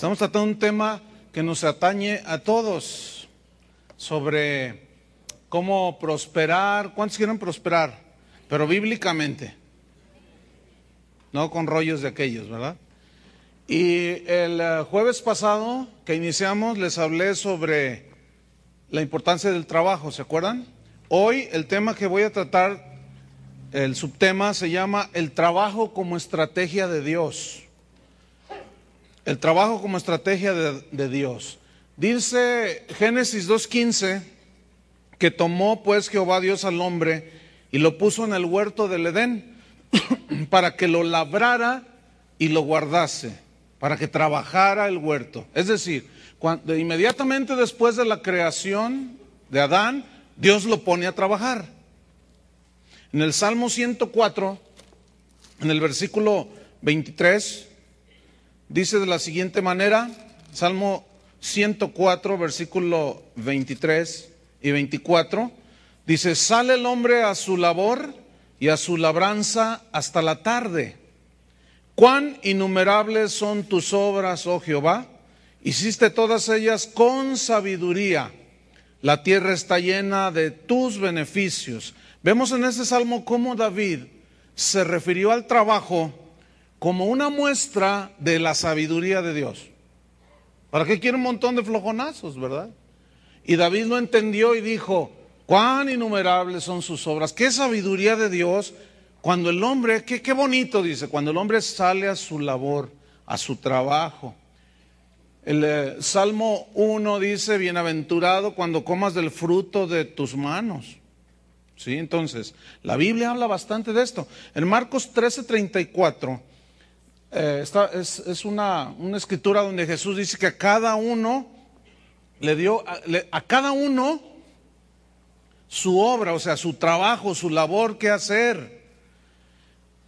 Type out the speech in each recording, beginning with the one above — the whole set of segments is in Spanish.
Estamos tratando un tema que nos atañe a todos sobre cómo prosperar. ¿Cuántos quieren prosperar? Pero bíblicamente, no con rollos de aquellos, ¿verdad? Y el eh, jueves pasado que iniciamos les hablé sobre la importancia del trabajo, ¿se acuerdan? Hoy el tema que voy a tratar, el subtema se llama el trabajo como estrategia de Dios. El trabajo como estrategia de, Dios. Dice Génesis 2.15 que tomó pues Jehová Dios al hombre y lo puso en el huerto del Edén para que lo labrara y lo guardase, para que trabajara el huerto. Es decir, cuando, inmediatamente después de la creación de Adán, Dios lo pone a trabajar. En el Salmo 104, en el versículo 23, dice de la siguiente manera, Salmo 104, versículo 23 y 24, dice, sale el hombre a su labor y a su labranza hasta la tarde. Cuán innumerables son tus obras, oh Jehová, hiciste todas ellas con sabiduría. La tierra está llena de tus beneficios. Vemos en este salmo cómo David se refirió al trabajo como una muestra de la sabiduría de Dios. ¿Para qué quiere un montón de flojonazos, verdad? Y David lo entendió y dijo, cuán innumerables son sus obras, qué sabiduría de Dios cuando el hombre, qué, qué bonito dice, cuando el hombre sale a su labor, a su trabajo. El eh, Salmo 1 dice, bienaventurado cuando comas del fruto de tus manos. ¿Sí? Entonces, la Biblia habla bastante de esto. En Marcos 13:34 eh, es, es una, una, escritura donde Jesús dice que a cada uno le dio, a, a cada uno su obra, o sea, su trabajo, su labor que hacer.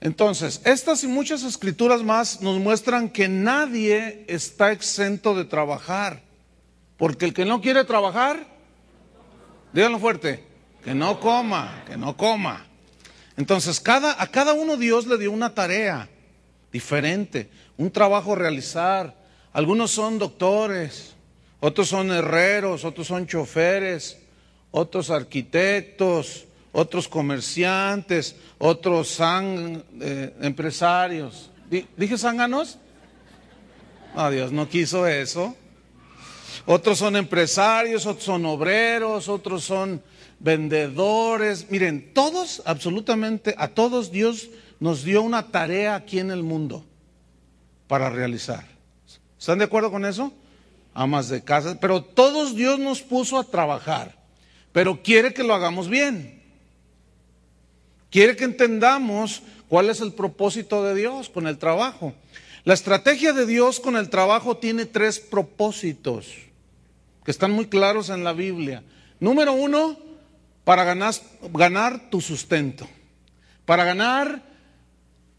Entonces, estas y muchas escrituras más nos muestran que nadie está exento de trabajar. Porque el que no quiere trabajar, díganlo fuerte, que no coma, que no coma. Entonces, cada, a cada uno Dios le dio una tarea diferente, un trabajo a realizar. Algunos son doctores, otros son herreros, otros son choferes, otros arquitectos, otros comerciantes, otros san, eh, empresarios. ¿Dije zánganos? No, Dios no quiso eso. Otros son empresarios, otros son obreros, otros son vendedores. Miren, todos, absolutamente, a todos Dios nos dio una tarea aquí en el mundo para realizar. ¿Están de acuerdo con eso? Amas de casa, pero todos Dios nos puso a trabajar, pero quiere que lo hagamos bien. Quiere que entendamos cuál es el propósito de Dios con el trabajo. La estrategia de Dios con el trabajo tiene tres propósitos que están muy claros en la Biblia. Número uno, para ganar, ganar tu sustento, para ganar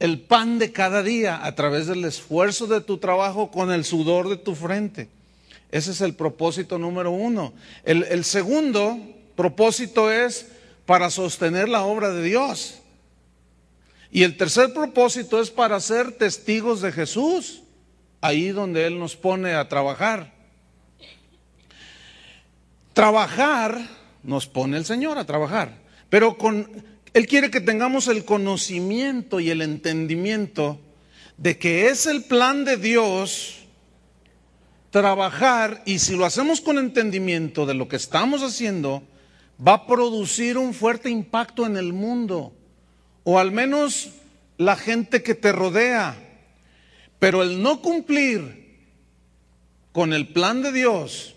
el pan de cada día a través del esfuerzo de tu trabajo con el sudor de tu frente. Ese es el propósito número uno. El, segundo propósito es para sostener la obra de Dios. Y el tercer propósito es para ser testigos de Jesús, ahí donde Él nos pone a trabajar. Trabajar nos pone el Señor a trabajar, pero con, Él quiere que tengamos el conocimiento y el entendimiento de que es el plan de Dios trabajar y si lo hacemos con entendimiento de lo que estamos haciendo, va a producir un fuerte impacto en el mundo, o al menos la gente que te rodea. Pero el no cumplir con el plan de Dios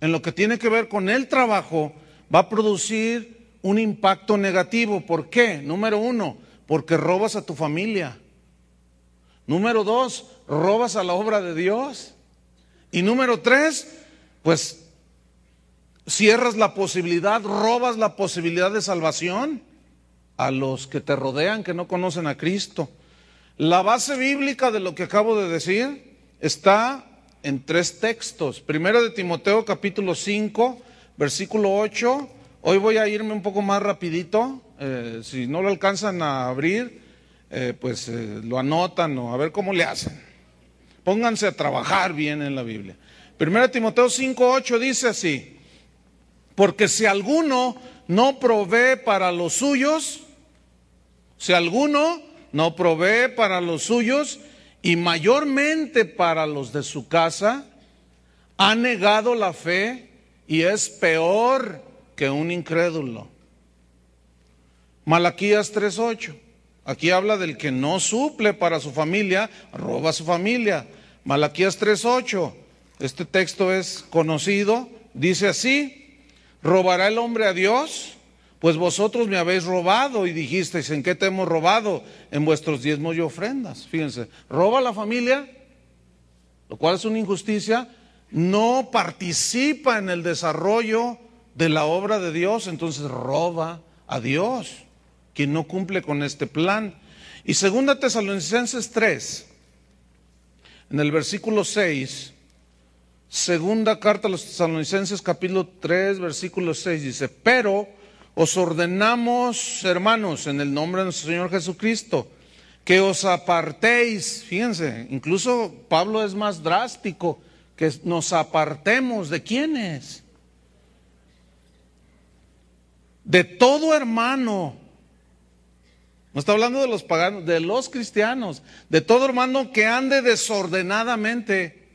en lo que tiene que ver con el trabajo va a producir un impacto negativo. ¿Por qué? Número uno, porque robas a tu familia. Número dos, robas a la obra de Dios. Y número tres, pues cierras la posibilidad, robas la posibilidad de salvación a los que te rodean, que no conocen a Cristo. La base bíblica de lo que acabo de decir está en tres textos. Primero de Timoteo capítulo 5, versículo 8. Hoy voy a irme un poco más rapidito. Eh, si no lo alcanzan a abrir, eh, pues eh, lo anotan o a ver cómo le hacen. Pónganse a trabajar bien en la Biblia. Primero Timoteo 5, 8 dice así. Porque si alguno no provee para los suyos, si alguno no provee para los suyos, y mayormente para los de su casa, ha negado la fe y es peor que un incrédulo. Malaquías 3:8. Aquí habla del que no suple para su familia, roba a su familia. Malaquías 3:8. Este texto es conocido, dice así: ¿Robará el hombre a Dios? Pues vosotros me habéis robado y dijisteis, ¿en qué te hemos robado? En vuestros diezmos y ofrendas. Fíjense, roba a la familia, lo cual es una injusticia, no participa en el desarrollo de la obra de Dios, entonces roba a Dios, quien no cumple con este plan. Y segunda Tesalonicenses 3, en el versículo 6, segunda carta a los Tesalonicenses capítulo 3, versículo 6 dice, pero os ordenamos, hermanos, en el nombre de nuestro Señor Jesucristo, que os apartéis, fíjense, incluso Pablo es más drástico, que nos apartemos de quiénes? De todo hermano. No está hablando de los paganos, de los cristianos, de todo hermano que ande desordenadamente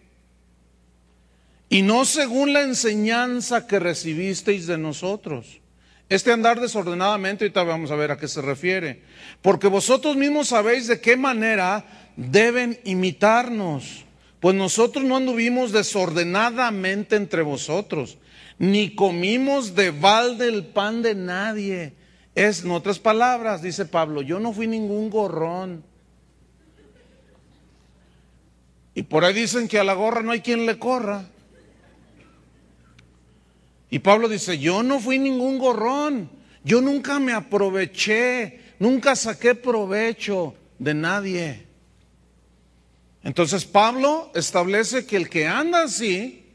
y no según la enseñanza que recibisteis de nosotros este andar desordenadamente, ahorita vamos a ver a qué se refiere. Porque vosotros mismos sabéis de qué manera deben imitarnos. Pues nosotros no anduvimos desordenadamente entre vosotros, ni comimos de balde el pan de nadie. Es, en otras palabras, dice Pablo, yo no fui ningún gorrón. Y por ahí dicen que a la gorra no hay quien le corra. Y Pablo dice, yo no fui ningún gorrón, yo nunca me aproveché, nunca saqué provecho de nadie. Entonces Pablo establece que el que anda así,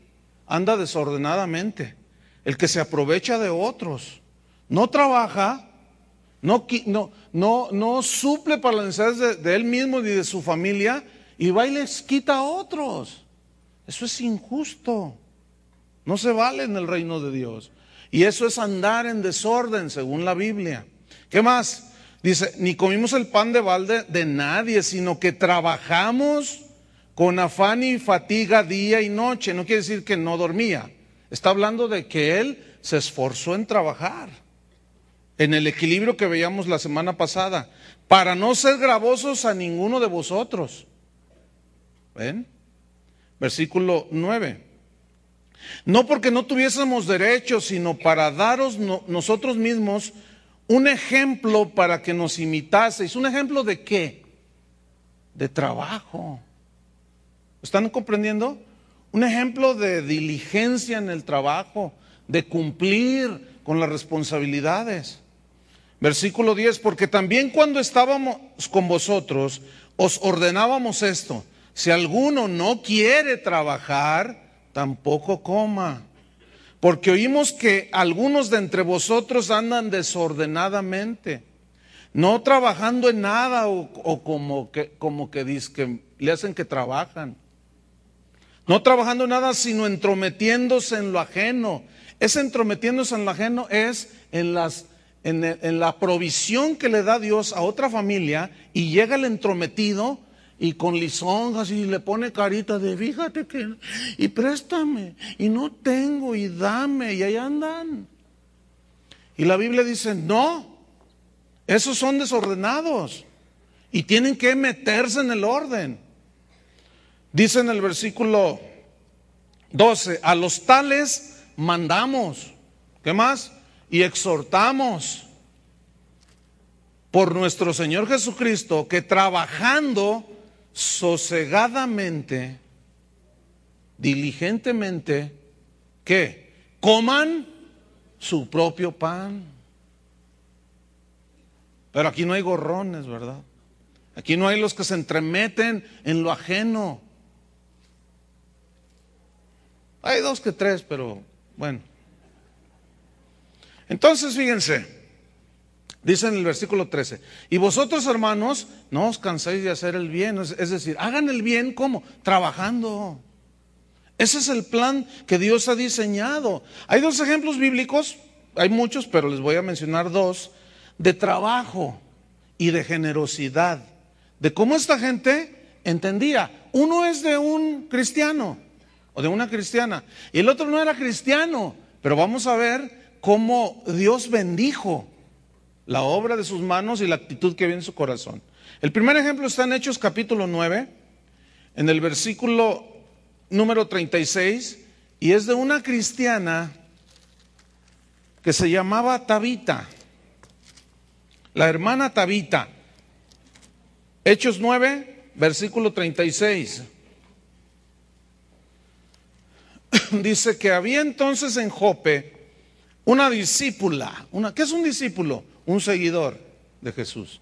anda desordenadamente, el que se aprovecha de otros, no trabaja, no, no, no, no suple para las necesidades de, de él mismo ni de su familia y va y les quita a otros. Eso es injusto. No se vale en el reino de Dios. Y eso es andar en desorden, según la Biblia. ¿Qué más? Dice, ni comimos el pan de balde de nadie, sino que trabajamos con afán y fatiga día y noche. No quiere decir que no dormía. Está hablando de que él se esforzó en trabajar. En el equilibrio que veíamos la semana pasada. Para no ser gravosos a ninguno de vosotros. ¿Ven? Versículo 9. No porque no tuviésemos derechos, sino para daros nosotros mismos un ejemplo para que nos imitaseis. ¿Un ejemplo de qué? De trabajo. ¿Están comprendiendo? Un ejemplo de diligencia en el trabajo, de cumplir con las responsabilidades. Versículo 10, porque también cuando estábamos con vosotros, os ordenábamos esto, si alguno no quiere trabajar, tampoco coma. Porque oímos que algunos de entre vosotros andan desordenadamente, no trabajando en nada o, como que, le hacen que trabajan. No trabajando nada, sino entrometiéndose en lo ajeno. Ese entrometiéndose en lo ajeno es en, las, en, en la provisión que le da Dios a otra familia y llega el entrometido y con lisonjas y le pone carita de fíjate que y préstame y no tengo y dame y ahí andan. Y la Biblia dice, no, esos son desordenados y tienen que meterse en el orden. Dice en el versículo 12, a los tales mandamos, ¿qué más? Y exhortamos por nuestro Señor Jesucristo que trabajando sosegadamente diligentemente que coman su propio pan. Pero aquí no hay gorrones, ¿verdad? Aquí no hay los que se entremeten en lo ajeno. Hay dos que tres, pero bueno. Entonces, fíjense, dice en el versículo 13, y vosotros hermanos, no os canséis de hacer el bien, es decir, hagan el bien como trabajando. Ese es el plan que Dios ha diseñado. Hay dos ejemplos bíblicos, hay muchos, pero les voy a mencionar dos, de trabajo y de generosidad, de cómo esta gente entendía. Uno es de un cristiano de una cristiana y el otro no era cristiano, pero vamos a ver cómo Dios bendijo la obra de sus manos y la actitud que había en su corazón. El primer ejemplo está en Hechos capítulo 9, en el versículo número 36 y es de una cristiana que se llamaba Tabita, la hermana Tabita. Hechos 9, versículo 36. Dice que había entonces en Jope una discípula, una, ¿qué es un discípulo? Un seguidor de Jesús.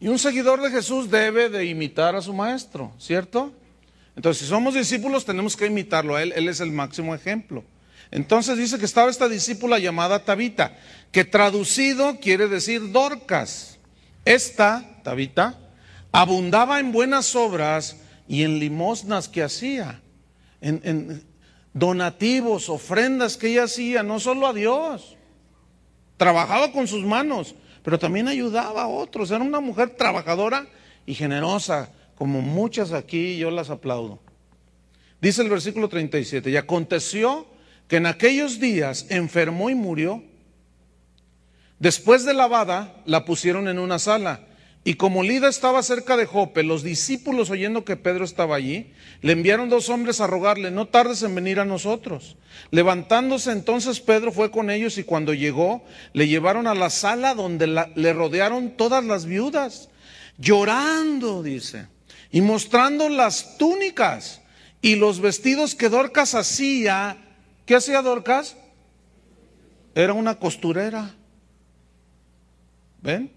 Y un seguidor de Jesús debe de imitar a su maestro, ¿cierto? Entonces, si somos discípulos, tenemos que imitarlo a él. Él es el máximo ejemplo. Entonces dice que estaba esta discípula llamada Tabita, que traducido quiere decir Dorcas. Esta, Tabita, abundaba en buenas obras y en limosnas que hacía, en, donativos, ofrendas que ella hacía, no solo a Dios. Trabajaba con sus manos, pero también ayudaba a otros. Era una mujer trabajadora y generosa como muchas aquí, yo las aplaudo. Dice el versículo 37, y aconteció que en aquellos días enfermó y murió. Después de lavada, la pusieron en una sala. Y como Lida estaba cerca de Jope, los discípulos oyendo que Pedro estaba allí, le enviaron dos hombres a rogarle, no tardes en venir a nosotros. Levantándose entonces Pedro fue con ellos y cuando llegó, le llevaron a la sala donde le rodearon todas las viudas, llorando, dice y mostrando las túnicas y los vestidos que Dorcas hacía. ¿Qué hacía Dorcas? Era una costurera. ¿Ven?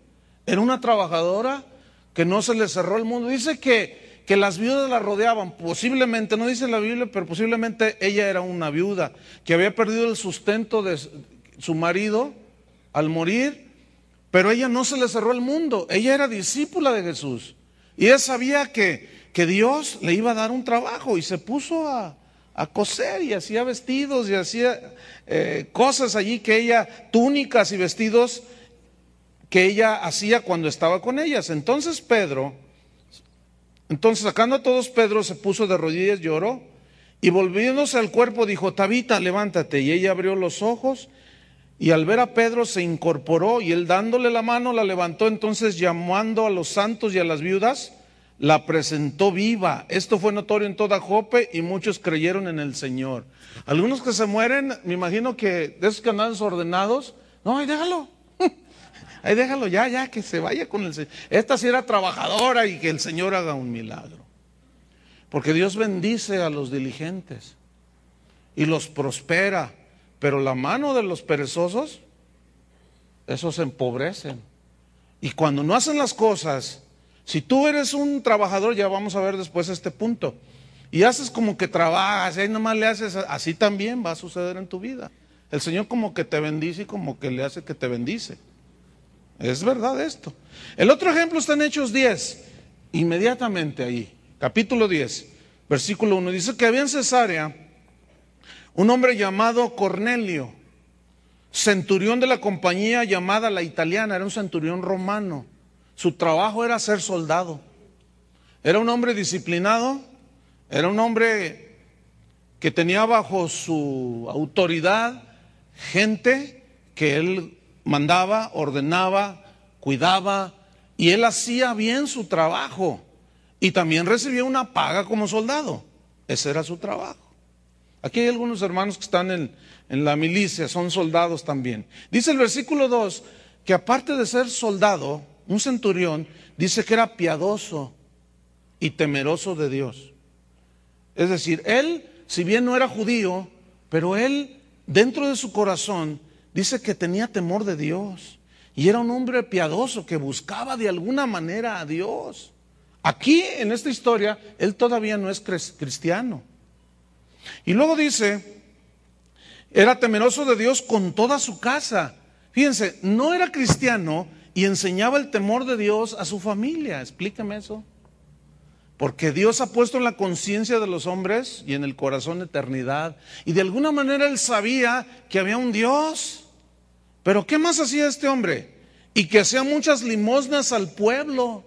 Era una trabajadora que no se le cerró el mundo. Dice que, que las viudas la rodeaban. Posiblemente, no dice la Biblia, pero posiblemente ella era una viuda que había perdido el sustento de su marido al morir, pero ella no se le cerró el mundo. Ella era discípula de Jesús. Y ella sabía que, que Dios le iba a dar un trabajo y se puso a, coser y hacía vestidos y hacía eh, cosas allí que ella, túnicas y vestidos que ella hacía cuando estaba con ellas. Entonces Pedro, entonces sacando a todos Pedro se puso de rodillas, lloró y volviéndose al cuerpo dijo, Tabita, levántate. Y ella abrió los ojos y al ver a Pedro se incorporó y él dándole la mano la levantó, entonces llamando a los santos y a las viudas, la presentó viva. Esto fue notorio en toda Jope y muchos creyeron en el Señor. Algunos que se mueren, me imagino que de esos que andan desordenados, no, ahí déjalo. Ahí déjalo ya, ya, que se vaya con el Señor. Esta sí era trabajadora y que el Señor haga un milagro. Porque Dios bendice a los diligentes y los prospera. Pero la mano de los perezosos, esos empobrecen. Y cuando no hacen las cosas, si tú eres un trabajador, ya vamos a ver después este punto, y haces como que trabajas, y ahí nomás le haces, así también va a suceder en tu vida. El Señor como que te bendice y como que le hace que te bendice. Es verdad esto. El otro ejemplo está en Hechos 10, inmediatamente ahí, capítulo 10, versículo 1. Dice que había en Cesarea un hombre llamado Cornelio, centurión de la compañía llamada la italiana, era un centurión romano. Su trabajo era ser soldado. Era un hombre disciplinado, era un hombre que tenía bajo su autoridad gente que él mandaba, ordenaba, cuidaba, y él hacía bien su trabajo. Y también recibía una paga como soldado. Ese era su trabajo. Aquí hay algunos hermanos que están en, la milicia, son soldados también. Dice el versículo 2 que aparte de ser soldado, un centurión, dice que era piadoso y temeroso de Dios. Es decir, él, si bien no era judío, pero él, dentro de su corazón, dice que tenía temor de Dios. Y era un hombre piadoso que buscaba de alguna manera a Dios. Aquí, en esta historia, él todavía no es cristiano. Y luego dice, era temeroso de Dios con toda su casa. Fíjense, no era cristiano y enseñaba el temor de Dios a su familia. Explícame eso. Porque Dios ha puesto en la conciencia de los hombres y en el corazón eternidad. Y de alguna manera él sabía que había un Dios. Pero ¿qué más hacía este hombre? Y que hacía muchas limosnas al pueblo.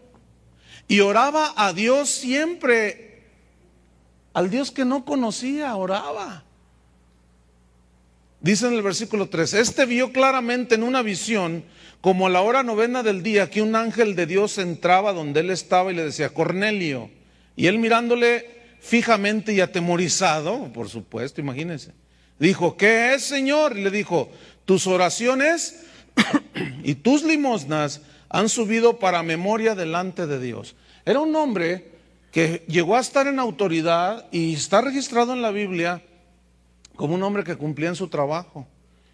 Y oraba a Dios siempre. Al Dios que no conocía, oraba. Dice en el versículo 3, este vio claramente en una visión, como a la hora novena del día, que un ángel de Dios entraba donde él estaba y le decía, Cornelio. Y él mirándole fijamente y atemorizado, por supuesto, imagínense, dijo, ¿qué es, Señor? Y le dijo, tus oraciones y tus limosnas han subido para memoria delante de Dios. Era un hombre que llegó a estar en autoridad y está registrado en la Biblia como un hombre que cumplía en su trabajo.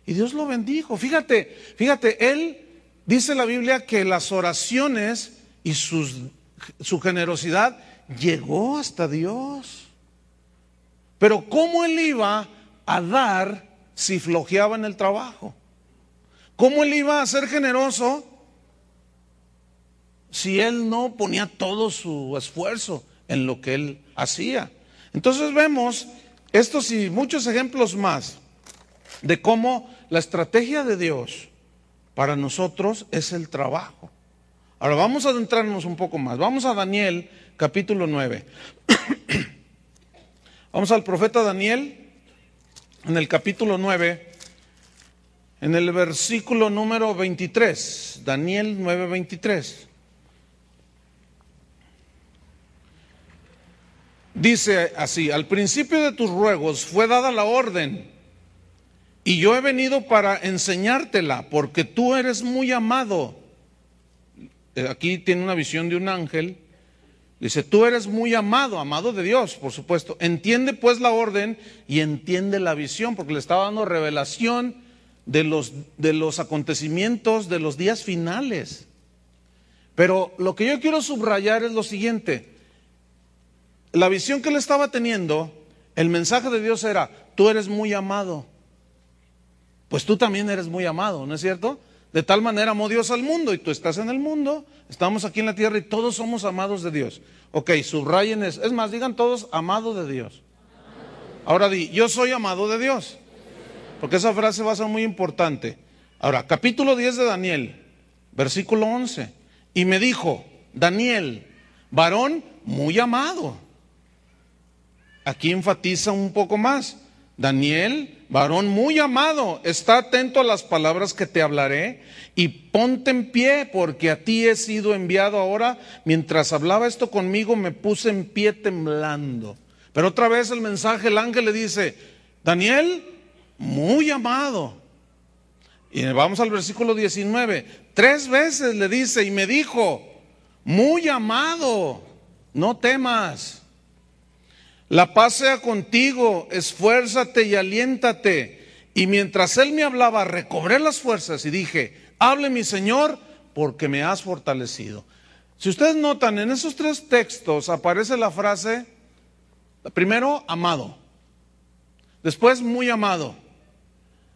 Y Dios lo bendijo. Fíjate, fíjate, él dice la Biblia que las oraciones y su generosidad llegó hasta Dios. Pero ¿cómo él iba a dar si flojeaba en el trabajo? ¿Cómo él iba a ser generoso si él no ponía todo su esfuerzo en lo que él hacía? Entonces vemos estos y muchos ejemplos más de cómo la estrategia de Dios para nosotros es el trabajo. Ahora vamos a adentrarnos un poco más. Vamos a Daniel capítulo 9. vamos al profeta Daniel en el capítulo 9, en el versículo número 23. Daniel 9, 23. Dice así, al principio de tus ruegos fue dada la orden y yo he venido para enseñártela porque tú eres muy amado. Eh, aquí tiene una visión de un ángel. Dice, tú eres muy amado, amado de Dios, por supuesto. Entiende pues la orden y entiende la visión, porque le estaba dando revelación de los, de los acontecimientos de los días finales. Pero lo que yo quiero subrayar es lo siguiente la visión que él estaba teniendo, el mensaje de Dios era, tú eres muy amado. Pues tú también eres muy amado, ¿no es cierto? De tal manera amó Dios al mundo y tú estás en el mundo, estamos aquí en la tierra y todos somos amados de Dios. Ok, subrayen eso. Es más, digan todos amado de Dios. Ahora di, yo soy amado de Dios. Porque esa frase va a ser muy importante. Ahora, capítulo 10 de Daniel, versículo 11. Y me dijo, Daniel, varón muy amado aquí enfatiza un poco más. Daniel, varón muy amado, está atento a las palabras que te hablaré y ponte en pie porque a ti he sido enviado ahora. Mientras hablaba esto conmigo me puse en pie temblando. Pero otra vez el mensaje, el ángel le dice, Daniel, muy amado. Y vamos al versículo 19. Tres veces le dice y me dijo, muy amado, no temas. La paz sea contigo, esfuérzate y aliéntate. Y mientras él me hablaba, recobré las fuerzas y dije, hable mi Señor, porque me has fortalecido. Si ustedes notan, en esos tres textos aparece la frase, primero, amado, después, muy amado,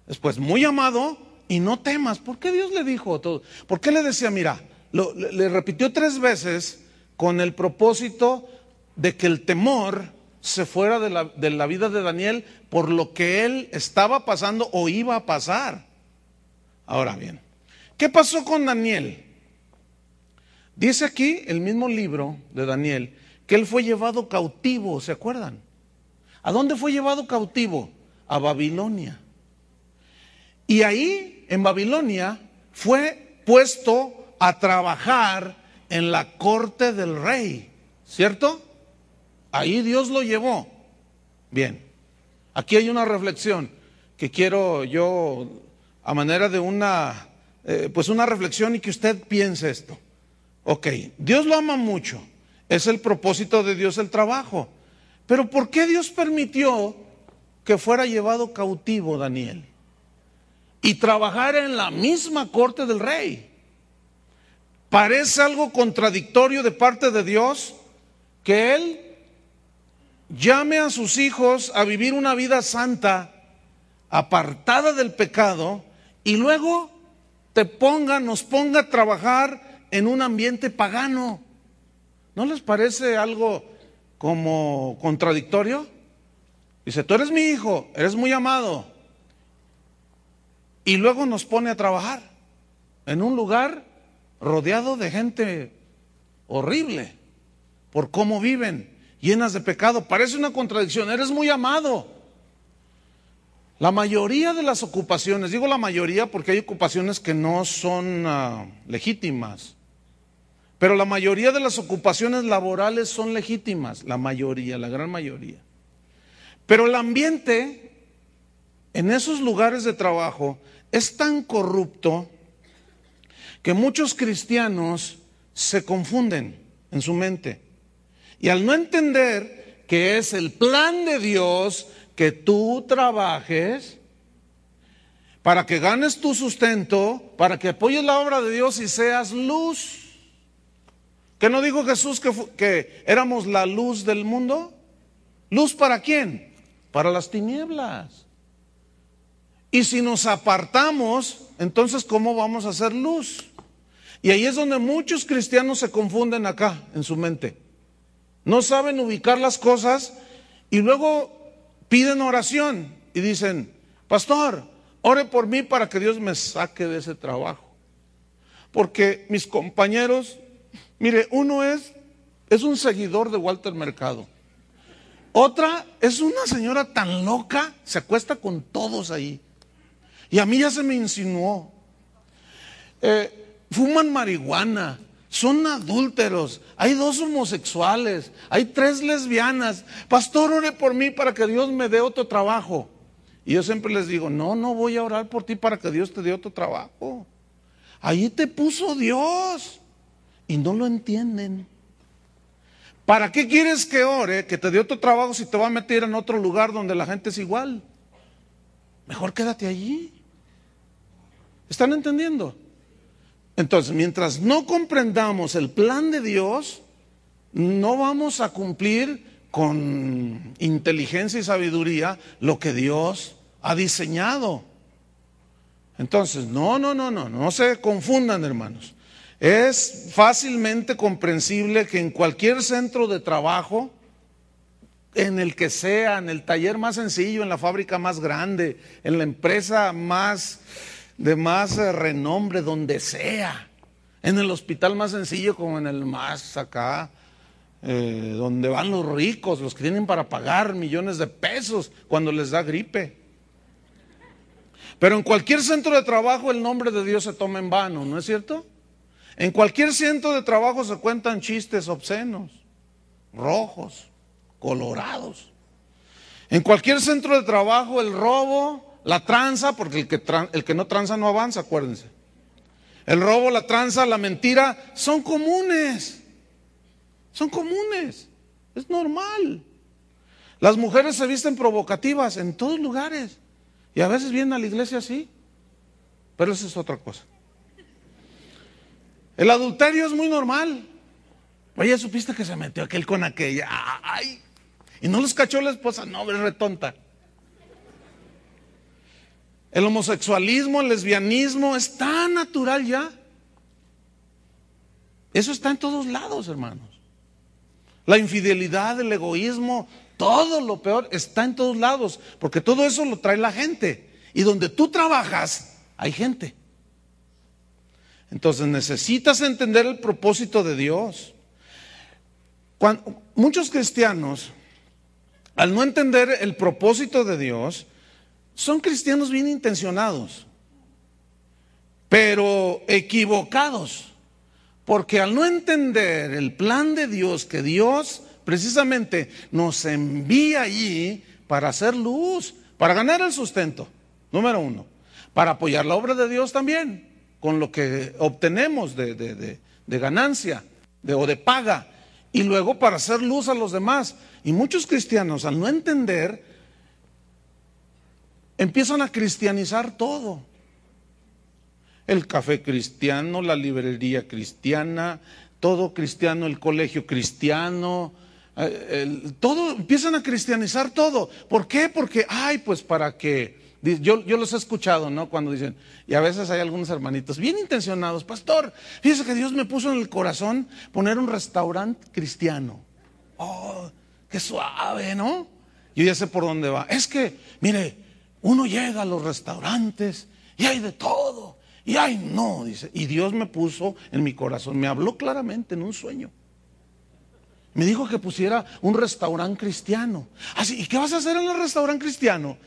después, muy amado, y no temas. ¿Por qué Dios le dijo todo? ¿Por qué le decía, mira, le repitió tres veces con el propósito de que el temor se fuera de la, de la, vida de Daniel por lo que él estaba pasando o iba a pasar. Ahora bien, ¿qué pasó con Daniel? Dice aquí el mismo libro de Daniel que él fue llevado cautivo, ¿se acuerdan? ¿A dónde fue llevado cautivo? A Babilonia. Y ahí, en Babilonia, fue puesto a trabajar en la corte del rey, ¿cierto? Ahí Dios lo llevó. Bien, aquí hay una reflexión que quiero yo, a manera de una, eh, pues una reflexión y que usted piense esto. Ok, Dios lo ama mucho, es el propósito de Dios el trabajo, Pero ¿por qué Dios permitió que fuera llevado cautivo Daniel? Y trabajar en la misma corte del rey. Parece algo contradictorio de parte de Dios que Él llame a sus hijos a vivir una vida santa, apartada del pecado, y luego te ponga, nos ponga a trabajar en un ambiente pagano. ¿No les parece algo como contradictorio? Dice, tú eres mi hijo, eres muy amado. Y luego nos pone a trabajar en un lugar rodeado de gente horrible por cómo viven, llenas de pecado. Parece una contradicción, eres muy amado. La mayoría de las ocupaciones, digo la mayoría porque hay ocupaciones que no son uh, legítimas, pero la mayoría de las ocupaciones laborales son legítimas, la mayoría, la gran mayoría. Pero el ambiente en esos lugares de trabajo es tan corrupto que muchos cristianos se confunden en su mente. Y al no entender que es el plan de Dios que tú trabajes para que ganes tu sustento, para que apoyes la obra de Dios y seas luz. ¿Qué no dijo Jesús que, que éramos la luz del mundo? ¿Luz para quién? Para las tinieblas. Y si nos apartamos, entonces ¿cómo vamos a hacer luz? Y ahí es donde muchos cristianos se confunden acá, en su mente. No saben ubicar las cosas y luego piden oración y dicen, pastor, ore por mí para que Dios me saque de ese trabajo. Porque mis compañeros, mire, uno es, es un seguidor de Walter Mercado. Otra es una señora tan loca, se acuesta con todos ahí. Y a mí ya se me insinuó. Eh, fuman marihuana, son adúlteros, hay dos homosexuales, hay tres lesbianas. Pastor, ore por mí para que Dios me dé otro trabajo. Y yo siempre les digo, no, no voy a orar por ti para que Dios te dé otro trabajo. Ahí te puso Dios y no lo entienden. ¿Para qué quieres que ore, que te dé otro trabajo si te va a meter en otro lugar donde la gente es igual? Mejor quédate allí. ¿Están entendiendo? Entonces, mientras no comprendamos el plan de Dios, no vamos a cumplir con inteligencia y sabiduría lo que Dios ha diseñado. Entonces, no, no, no, no, no se confundan, hermanos. Es fácilmente comprensible que en cualquier centro de trabajo, en el que sea, en el taller más sencillo, en la fábrica más grande, en la empresa más de más eh, renombre donde sea. En el hospital más sencillo como en el más acá, eh, donde van los ricos, los que tienen para pagar millones de pesos cuando les da gripe. Pero en cualquier centro de trabajo el nombre de Dios se toma en vano, ¿no es cierto? En cualquier centro de trabajo se cuentan chistes obscenos, rojos, colorados. En cualquier centro de trabajo el robo la tranza, porque el que, el que no tranza no avanza, acuérdense. El robo, la tranza, la mentira, son comunes. Son comunes. Es normal. Las mujeres se visten provocativas en todos lugares. Y a veces vienen a la iglesia así. Pero eso es otra cosa. El adulterio es muy normal. Oye, supiste que se metió aquel con aquella. Ay. Y no los cachó la esposa. No, es retonta. El homosexualismo, el lesbianismo es tan natural ya. Eso está en todos lados, hermanos. La infidelidad, el egoísmo, todo lo peor está en todos lados, porque todo eso lo trae la gente. Y donde tú trabajas, hay gente. Entonces necesitas entender el propósito de Dios. muchos cristianos, al no entender el propósito de Dios, son cristianos bien intencionados, pero equivocados, porque al no entender el plan de Dios, que Dios precisamente nos envía allí para hacer luz, para ganar el sustento, número uno, para apoyar la obra de Dios también, con lo que obtenemos de, ganancia o de paga, y luego para hacer luz a los demás. Y muchos cristianos, al no entender, empiezan a cristianizar todo. El café cristiano, la librería cristiana, todo cristiano, el colegio cristiano, eh, todo, empiezan a cristianizar todo. ¿Por qué? Porque, ay, pues para que yo, yo los he escuchado, ¿no? Cuando dicen, y a veces hay algunos hermanitos bien intencionados, pastor, fíjese que Dios me puso en el corazón poner un restaurante cristiano. Oh, qué suave, ¿no? Yo ya sé por dónde va. Es que, mire, uno llega a los restaurantes y hay de todo. Y ay, no, dice. Y Dios me puso en mi corazón, me habló claramente en un sueño. Me dijo que pusiera un restaurante cristiano. Así, ¿y qué vas a hacer en el restaurante cristiano?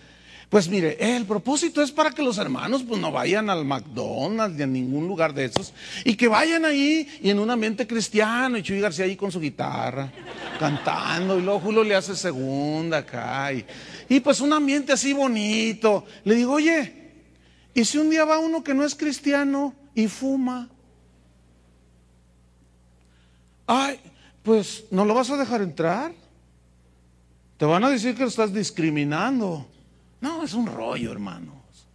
Pues mire, el propósito es para que los hermanos pues no vayan al McDonald's ni a ningún lugar de esos y que vayan ahí y en un ambiente cristiano y Chuy García ahí con su guitarra cantando y luego Julio le hace segunda acá y, y pues un ambiente así bonito. Le digo, oye, ¿y si un día va uno que no es cristiano y fuma? Ay, pues no lo vas a dejar entrar. Te van a decir que lo estás discriminando. No, es un rollo, hermanos.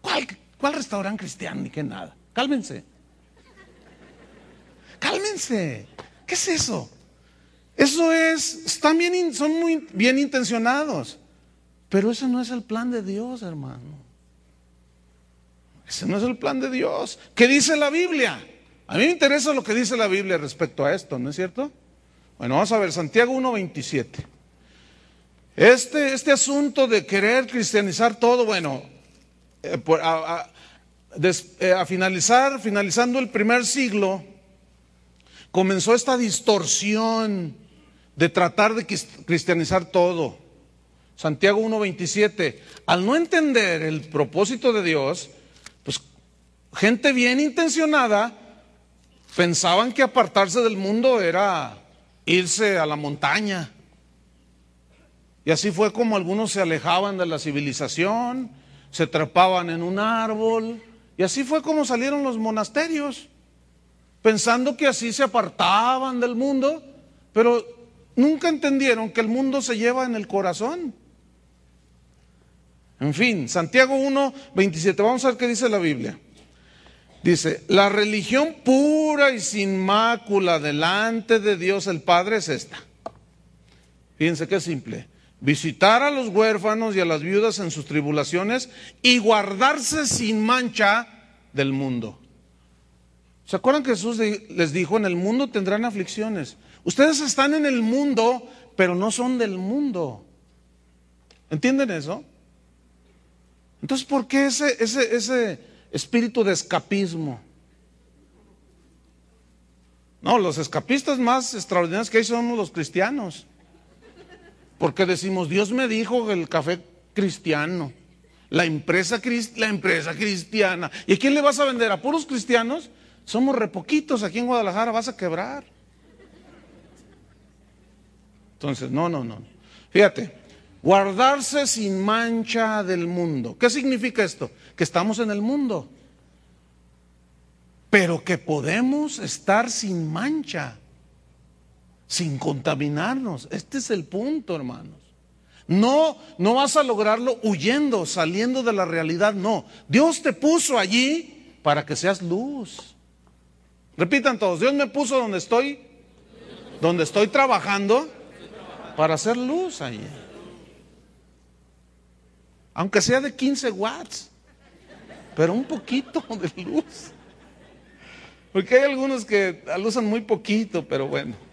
¿Cuál, cuál restaurante cristiano ni qué nada? Cálmense. Cálmense. ¿Qué es eso? Eso es, están bien, son muy bien intencionados. Pero ese no es el plan de Dios, hermano. Ese no es el plan de Dios. ¿Qué dice la Biblia? A mí me interesa lo que dice la Biblia respecto a esto, ¿no es cierto? Bueno, vamos a ver, Santiago 1.27. Este, este asunto de querer cristianizar todo, bueno, eh, eh, a, finalizar, finalizando el primer siglo, comenzó esta distorsión de tratar de cristianizar todo. Santiago 1.27, al no entender el propósito de Dios, pues gente bien intencionada pensaban que apartarse del mundo era irse a la montaña y así fue como algunos se alejaban de la civilización, se trepaban en un árbol, y así fue como salieron los monasterios, pensando que así se apartaban del mundo, pero nunca entendieron que el mundo se lleva en el corazón. En fin, Santiago 1, 27, vamos a ver qué dice la Biblia. Dice, la religión pura y sin mácula delante de Dios el Padre es esta. Fíjense qué simple visitar a los huérfanos y a las viudas en sus tribulaciones y guardarse sin mancha del mundo. ¿Se acuerdan que Jesús les dijo, en el mundo tendrán aflicciones? Ustedes están en el mundo, pero no son del mundo. ¿Entienden eso? Entonces, ¿por qué ese, ese, ese espíritu de escapismo? No, los escapistas más extraordinarios que hay son los cristianos. Porque decimos, Dios me dijo el café cristiano, la empresa, la empresa cristiana. ¿Y a quién le vas a vender? ¿A puros cristianos? Somos repoquitos aquí en Guadalajara, vas a quebrar. Entonces, no, no, no. Fíjate, guardarse sin mancha del mundo. ¿Qué significa esto? Que estamos en el mundo, pero que podemos estar sin mancha sin contaminarnos. Este es el punto, hermanos. No, no vas a lograrlo huyendo, saliendo de la realidad, no. Dios te puso allí para que seas luz. Repitan todos, Dios me puso donde estoy, donde estoy trabajando para hacer luz allí. Aunque sea de 15 watts, pero un poquito de luz. Porque hay algunos que usan muy poquito, pero bueno.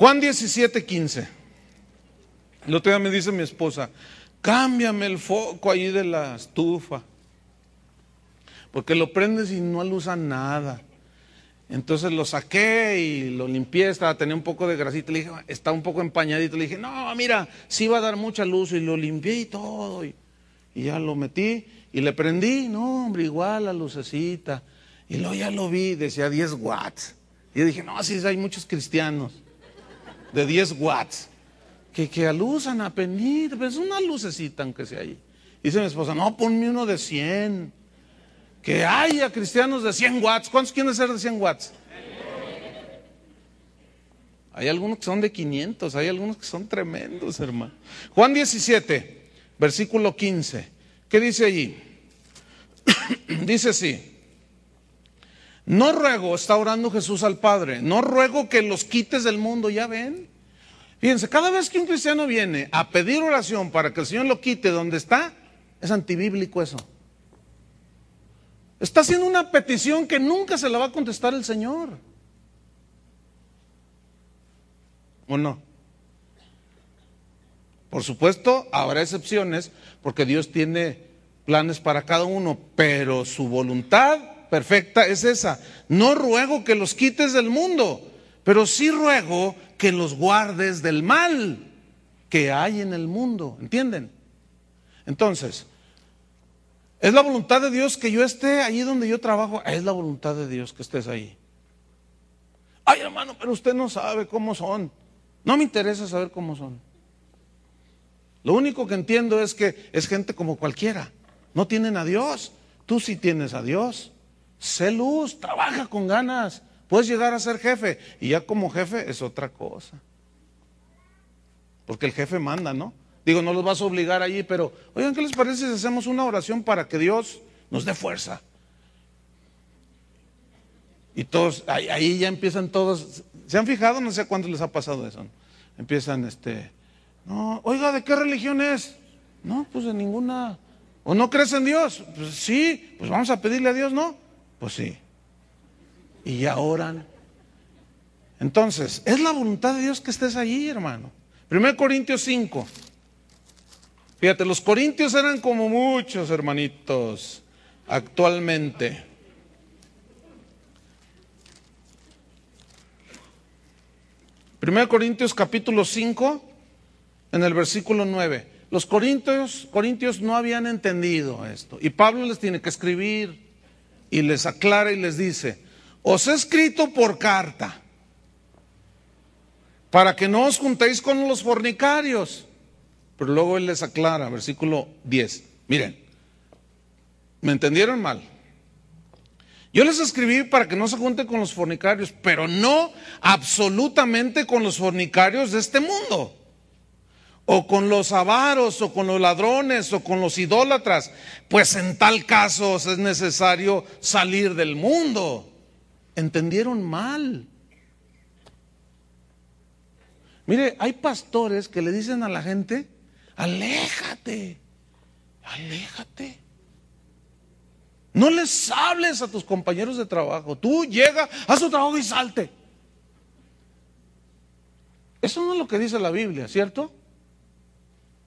Juan 17, 15. El otro día me dice mi esposa, cámbiame el foco ahí de la estufa. Porque lo prendes y no usa nada. Entonces lo saqué y lo limpié, estaba, tenía un poco de grasita, le dije, está un poco empañadito, le dije, no, mira, sí va a dar mucha luz y lo limpié y todo, y, y ya lo metí y le prendí, no, hombre, igual la lucecita, y luego ya lo vi, decía 10 watts, y yo dije, no, así hay muchos cristianos de 10 watts, que, que alusan a penir, pues una lucecita aunque sea ahí. Dice mi esposa, no, ponme uno de 100. Que haya cristianos de 100 watts. ¿Cuántos quieren ser de 100 watts? Hay algunos que son de 500, hay algunos que son tremendos, hermano. Juan 17, versículo 15. ¿Qué dice allí? dice así. No ruego, está orando Jesús al Padre, no ruego que los quites del mundo, ya ven. Fíjense, cada vez que un cristiano viene a pedir oración para que el Señor lo quite donde está, es antibíblico eso. Está haciendo una petición que nunca se la va a contestar el Señor. ¿O no? Por supuesto, habrá excepciones porque Dios tiene planes para cada uno, pero su voluntad perfecta es esa. No ruego que los quites del mundo, pero sí ruego que los guardes del mal que hay en el mundo. ¿Entienden? Entonces, ¿es la voluntad de Dios que yo esté allí donde yo trabajo? Es la voluntad de Dios que estés ahí. Ay, hermano, pero usted no sabe cómo son. No me interesa saber cómo son. Lo único que entiendo es que es gente como cualquiera. No tienen a Dios. Tú sí tienes a Dios. Sé luz, trabaja con ganas. Puedes llegar a ser jefe. Y ya como jefe es otra cosa. Porque el jefe manda, ¿no? Digo, no los vas a obligar allí, pero oigan, ¿qué les parece si hacemos una oración para que Dios nos dé fuerza? Y todos, ahí, ya empiezan todos, ¿se han fijado? No sé cuánto les ha pasado eso. Empiezan, este, no, oiga, ¿de qué religión es? No, pues de ninguna. ¿O no crees en Dios? Pues sí, pues vamos a pedirle a Dios, ¿no? Pues sí. Y ya oran. Entonces, es la voluntad de Dios que estés allí, hermano. 1 Corintios 5. Fíjate, los corintios eran como muchos hermanitos actualmente. Primero Corintios capítulo 5, en el versículo 9. Los corintios, corintios no habían entendido esto. Y Pablo les tiene que escribir y les aclara y les dice, os he escrito por carta para que no os juntéis con los fornicarios. Pero luego él les aclara, versículo 10. Miren, ¿me entendieron mal? Yo les escribí para que no se junten con los fornicarios, pero no absolutamente con los fornicarios de este mundo, o con los avaros, o con los ladrones, o con los idólatras, pues en tal caso es necesario salir del mundo. ¿Entendieron mal? Mire, hay pastores que le dicen a la gente, aléjate, aléjate. No les hables a tus compañeros de trabajo. Tú llega, haz tu trabajo y salte. Eso no es lo que dice la Biblia, ¿cierto?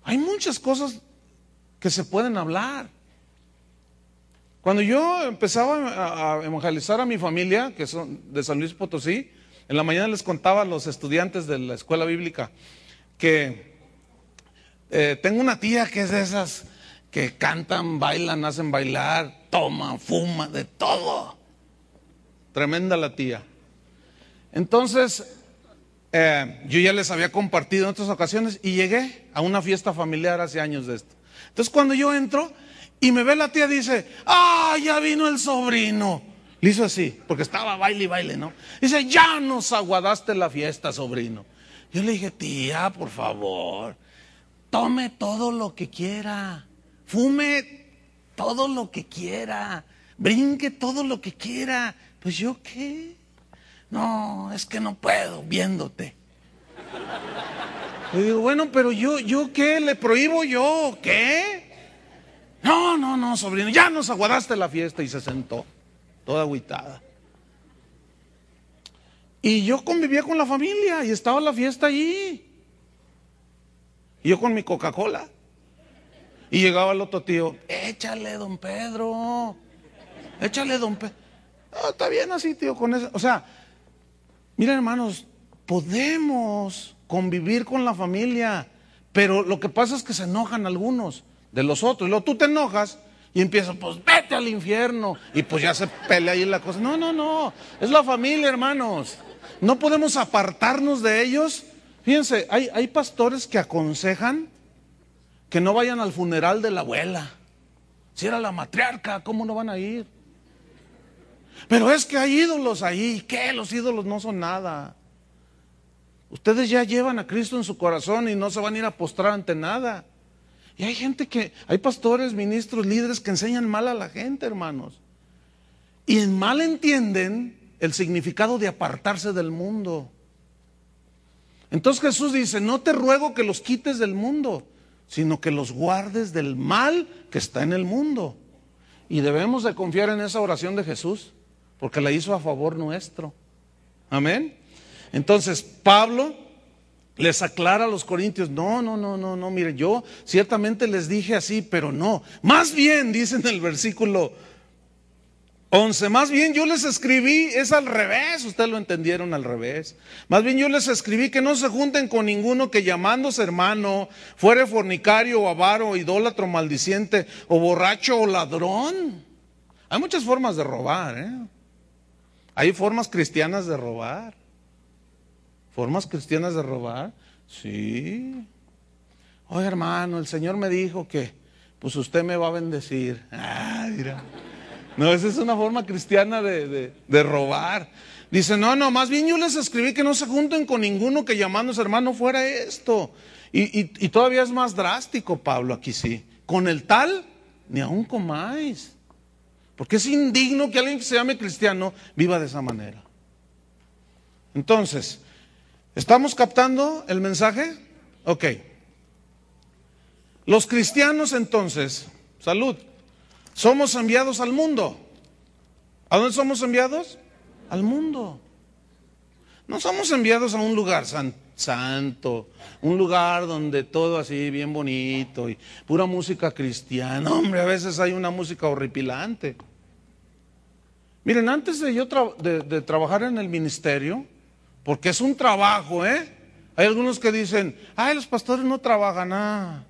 Hay muchas cosas que se pueden hablar. Cuando yo empezaba a evangelizar a mi familia, que son de San Luis Potosí, en la mañana les contaba a los estudiantes de la escuela bíblica que eh, tengo una tía que es de esas que cantan, bailan, hacen bailar, toman, fuman, de todo. Tremenda la tía. Entonces, eh, yo ya les había compartido en otras ocasiones y llegué a una fiesta familiar hace años de esto. Entonces, cuando yo entro y me ve la tía, dice, ¡ah, ya vino el sobrino! Le hizo así, porque estaba baile y baile, ¿no? Dice, ya nos aguadaste la fiesta, sobrino. Yo le dije, tía, por favor, tome todo lo que quiera fume todo lo que quiera, brinque todo lo que quiera. Pues yo qué? No, es que no puedo viéndote. Le digo, bueno, pero yo, yo qué, le prohíbo yo, ¿qué? No, no, no, sobrino, ya nos aguardaste la fiesta y se sentó, toda agüitada. Y yo convivía con la familia y estaba la fiesta allí. Y yo con mi Coca-Cola. Y llegaba el otro tío, échale, don Pedro, échale, don Pedro. está bien así, tío, con eso. O sea, miren, hermanos, podemos convivir con la familia, pero lo que pasa es que se enojan algunos de los otros. Y luego tú te enojas y empiezas, pues vete al infierno. Y pues ya se pelea ahí la cosa. No, no, no. Es la familia, hermanos. No podemos apartarnos de ellos. Fíjense, hay, hay pastores que aconsejan que no vayan al funeral de la abuela. Si era la matriarca, ¿cómo no van a ir? Pero es que hay ídolos ahí. ¿Qué? Los ídolos no son nada. Ustedes ya llevan a Cristo en su corazón y no se van a ir a postrar ante nada. Y hay gente que, hay pastores, ministros, líderes que enseñan mal a la gente, hermanos. Y mal entienden el significado de apartarse del mundo. Entonces Jesús dice, no te ruego que los quites del mundo, sino que los guardes del mal que está en el mundo. Y debemos de confiar en esa oración de Jesús, porque la hizo a favor nuestro. Amén. Entonces, Pablo les aclara a los corintios, no, no, no, no, no, mire, yo ciertamente les dije así, pero no. Más bien, dice en el versículo 11, más bien yo les escribí, es al revés, ustedes lo entendieron al revés. Más bien yo les escribí que no se junten con ninguno que llamándose hermano fuere fornicario o avaro, idólatra, maldiciente o borracho o ladrón. Hay muchas formas de robar, ¿eh? Hay formas cristianas de robar. ¿Formas cristianas de robar? Sí. Oye, hermano, el Señor me dijo que, pues usted me va a bendecir. Ah, mira. No, esa es una forma cristiana de, robar. Dice, no, no, más bien yo les escribí que no se junten con ninguno que llamándose hermano fuera esto. Y, todavía es más drástico, Pablo, aquí sí. Con el tal, ni aún comáis. Porque es indigno que alguien que se llame cristiano viva de esa manera. Entonces, ¿estamos captando el mensaje? Ok. Los cristianos entonces, salud, somos enviados al mundo. ¿A dónde somos enviados? Al mundo. No somos enviados a un lugar santo, un lugar donde todo así bien bonito y pura música cristiana. Hombre, a veces hay una música horripilante. Miren, antes de yo de, trabajar en el ministerio, porque es un trabajo, ¿eh? Hay algunos que dicen, ay, los pastores no trabajan, nada.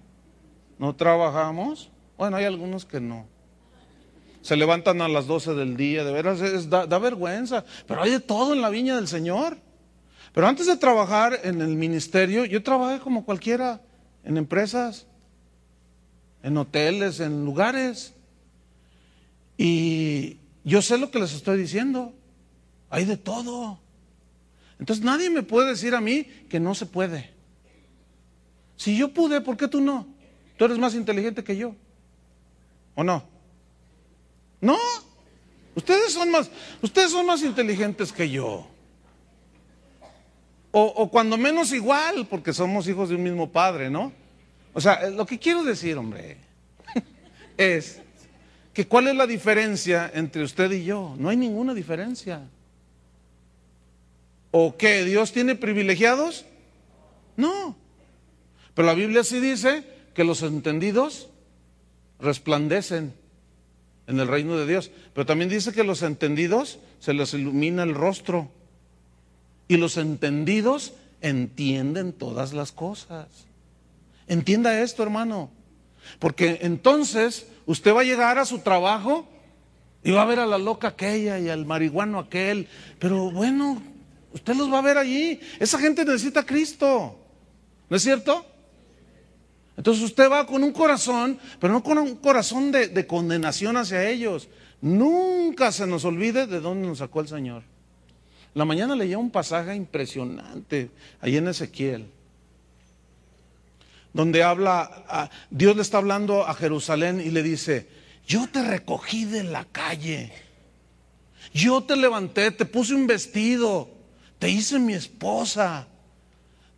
¿No trabajamos? Bueno, hay algunos que no se levantan a las 12 del día, de veras da, vergüenza, pero hay de todo en la viña del Señor. Pero antes de trabajar en el ministerio, yo trabajé como cualquiera, en empresas, en hoteles, en lugares. Y yo sé lo que les estoy diciendo. Hay de todo. Entonces nadie me puede decir a mí que no se puede. Si yo pude, ¿por qué tú no? Tú eres más inteligente que yo. ¿O no? No, ustedes son más, ustedes son más inteligentes que yo. O, cuando menos igual, porque somos hijos de un mismo padre, ¿no? O sea, lo que quiero decir, hombre, es que cuál es la diferencia entre usted y yo. No hay ninguna diferencia. ¿O qué? ¿Dios tiene privilegiados? No. Pero la Biblia sí dice que los entendidos resplandecen en el reino de Dios. Pero también dice que los entendidos se les ilumina el rostro. Y los entendidos entienden todas las cosas. Entienda esto, hermano. Porque entonces usted va a llegar a su trabajo y va a ver a la loca aquella y al marihuano aquel. Pero bueno, usted los va a ver allí. Esa gente necesita a Cristo. ¿No es cierto? Entonces usted va con un corazón, pero no con un corazón de, condenación hacia ellos. Nunca se nos olvide de dónde nos sacó el Señor. La mañana leía un pasaje impresionante ahí en Ezequiel, donde habla, Dios le está hablando a Jerusalén y le dice, yo te recogí de la calle, yo te levanté, te puse un vestido, te hice mi esposa,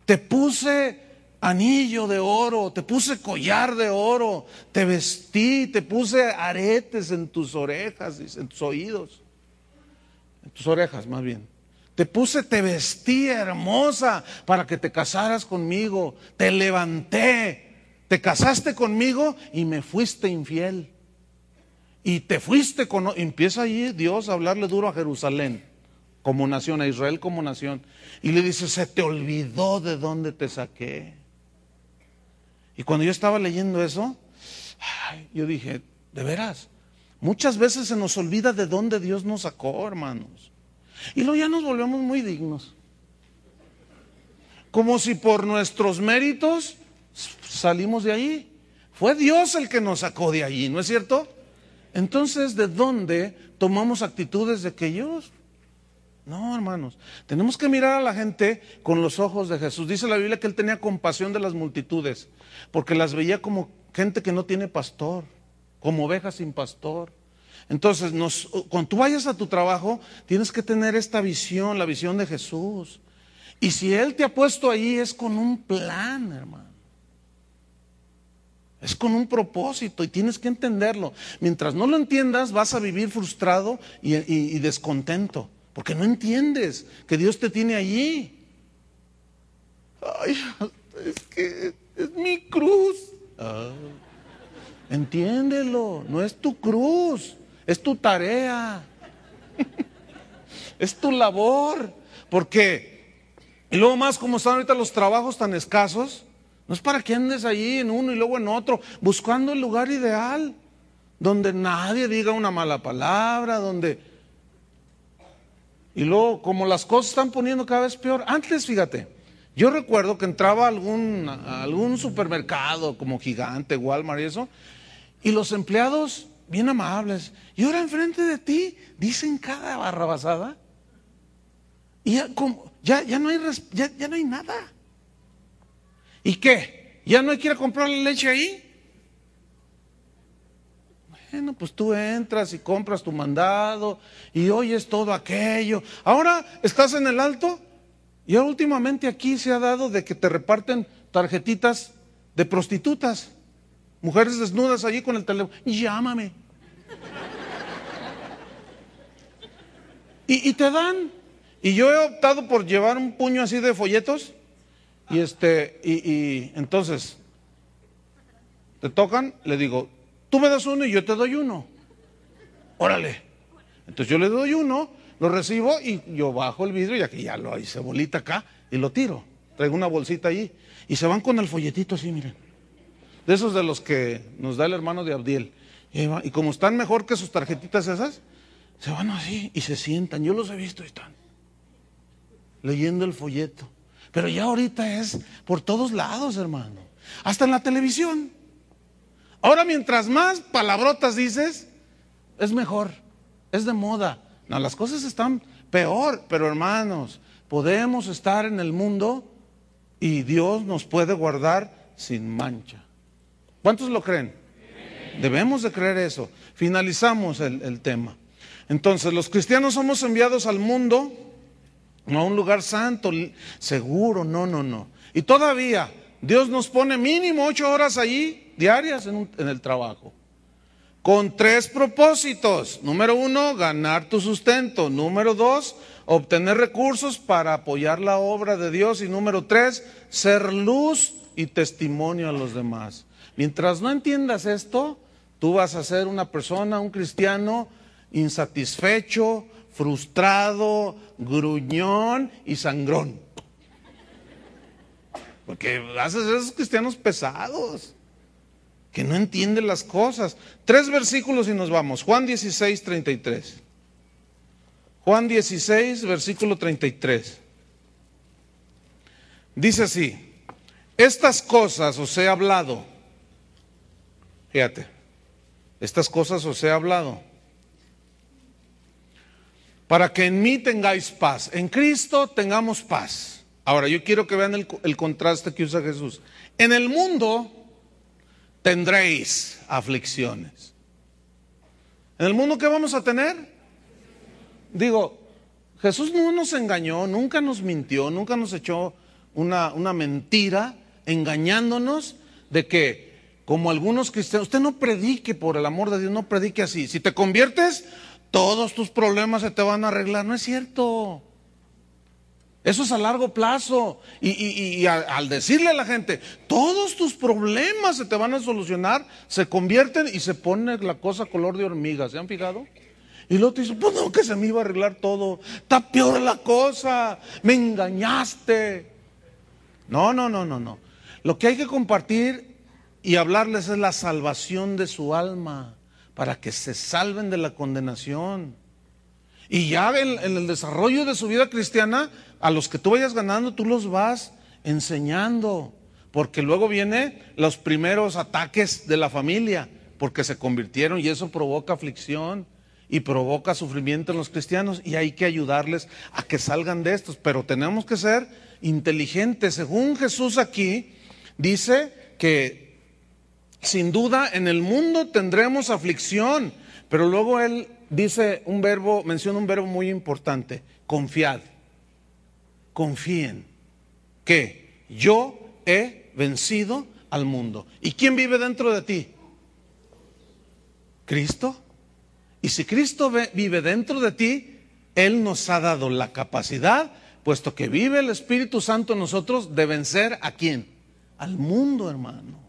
te puse anillo de oro, te puse collar de oro, te vestí, te puse aretes en tus orejas, en tus oídos, en tus orejas más bien. Te puse, te vestí hermosa para que te casaras conmigo, te levanté, te casaste conmigo y me fuiste infiel. Y te fuiste con... Empieza ahí Dios a hablarle duro a Jerusalén como nación, a Israel como nación. Y le dice, se te olvidó de dónde te saqué. Y cuando yo estaba leyendo eso, yo dije, de veras, muchas veces se nos olvida de dónde Dios nos sacó, hermanos. Y luego ya nos volvemos muy dignos. Como si por nuestros méritos salimos de ahí. Fue Dios el que nos sacó de allí, ¿no es cierto? Entonces, ¿de dónde tomamos actitudes de que yo No, hermanos, tenemos que mirar a la gente con los ojos de Jesús. Dice la Biblia que él tenía compasión de las multitudes, porque las veía como gente que no tiene pastor, como ovejas sin pastor. Entonces, cuando tú vayas a tu trabajo, tienes que tener esta visión, la visión de Jesús. Y si Él te ha puesto ahí, es con un plan, hermano. Es con un propósito y tienes que entenderlo. Mientras no lo entiendas, vas a vivir frustrado y, descontento, porque no entiendes que Dios te tiene allí. Ay, es que es mi cruz. Ah. entiéndelo, no es tu cruz, es tu tarea, es tu labor, porque, y luego más como están ahorita los trabajos tan escasos, no es para que andes ahí en uno y luego en otro, buscando el lugar ideal, donde nadie diga una mala palabra, donde... Y luego, como las cosas están poniendo cada vez peor, antes, fíjate, yo recuerdo que entraba a algún, algún supermercado como Gigante, Walmart y eso, y los empleados bien amables, y ahora enfrente de ti dicen cada barrabasada, y ya, como, ya, ya, no hay, ya, ya no hay nada. ¿Y qué? ¿Ya no hay que ir a comprar la leche ahí? Bueno, pues tú entras y compras tu mandado y oyes todo aquello. Ahora estás en el alto y últimamente aquí se ha dado de que te reparten tarjetitas de prostitutas. Mujeres desnudas allí con el teléfono. Llámame. Y, y, te dan. Y yo he optado por llevar un puño así de folletos y este, y, entonces, te tocan, le digo, tú me das uno y yo te doy uno. Órale. Entonces yo le doy uno, lo recibo y yo bajo el vidrio, ya que ya lo hice bolita acá, y lo tiro. Traigo una bolsita allí. Y se van con el folletito así, miren. De esos de los que nos da el hermano de Abdiel. Y, como están mejor que sus tarjetitas esas, se van así y se sientan. Yo los he visto y están leyendo el folleto. Pero ya ahorita es por todos lados, hermano. Hasta en la televisión. Ahora mientras más palabrotas dices, es mejor. Es de moda. No, las cosas están peor, pero hermanos, podemos estar en el mundo y Dios nos puede guardar sin mancha. ¿Cuántos lo creen? Debemos de creer eso. Finalizamos el, el tema. Entonces, los cristianos somos enviados al mundo a un lugar santo, seguro, no, no, no. Y todavía Dios nos pone mínimo ocho horas allí diarias en, en el trabajo. Con tres propósitos. Número uno, ganar tu sustento. Número dos, obtener recursos para apoyar la obra de Dios. Y número tres, ser luz y testimonio a los demás. Mientras no entiendas esto, tú vas a ser una persona, un cristiano insatisfecho, frustrado, gruñón y sangrón. Porque haces esos cristianos pesados, que no entienden las cosas. Tres versículos y nos vamos. Juan 16, 33. Juan 16, versículo 33. Dice así, estas cosas os he hablado. Fíjate, estas cosas os he hablado para que en mí tengáis paz. En Cristo tengamos paz. Ahora, yo quiero que vean el, contraste que usa Jesús. En el mundo tendréis aflicciones. ¿En el mundo qué vamos a tener? Digo, Jesús no nos engañó, nunca nos mintió, nunca nos echó una, una mentira engañándonos de que, como algunos cristianos, usted no predique por el amor de Dios, no predique así. Si te conviertes, todos tus problemas se te van a arreglar. No es cierto. Eso es a largo plazo. Y, al, decirle a la gente, todos tus problemas se te van a solucionar, se convierten y se pone la cosa color de hormiga. ¿Se han fijado? Y luego te dice, pues no, que se me iba a arreglar todo. Está peor la cosa. Me engañaste. No, no, no, no, no. Lo que hay que compartir y hablarles es la salvación de su alma para que se salven de la condenación. Y ya en, el desarrollo de su vida cristiana, a los que tú vayas ganando, tú los vas enseñando, porque luego vienen los primeros ataques de la familia, porque se convirtieron y eso provoca aflicción. y provoca sufrimiento en los cristianos y hay que ayudarles a que salgan de estos, pero tenemos que ser inteligentes. Según Jesús aquí dice que sin duda en el mundo tendremos aflicción, pero luego él dice un verbo, menciona un verbo muy importante, confiad. Confíen que yo he vencido al mundo. ¿Y quién vive dentro de ti? Cristo. Y si Cristo vive dentro de ti, Él nos ha dado la capacidad, puesto que vive el Espíritu Santo en nosotros, de vencer a quién? Al mundo, hermano.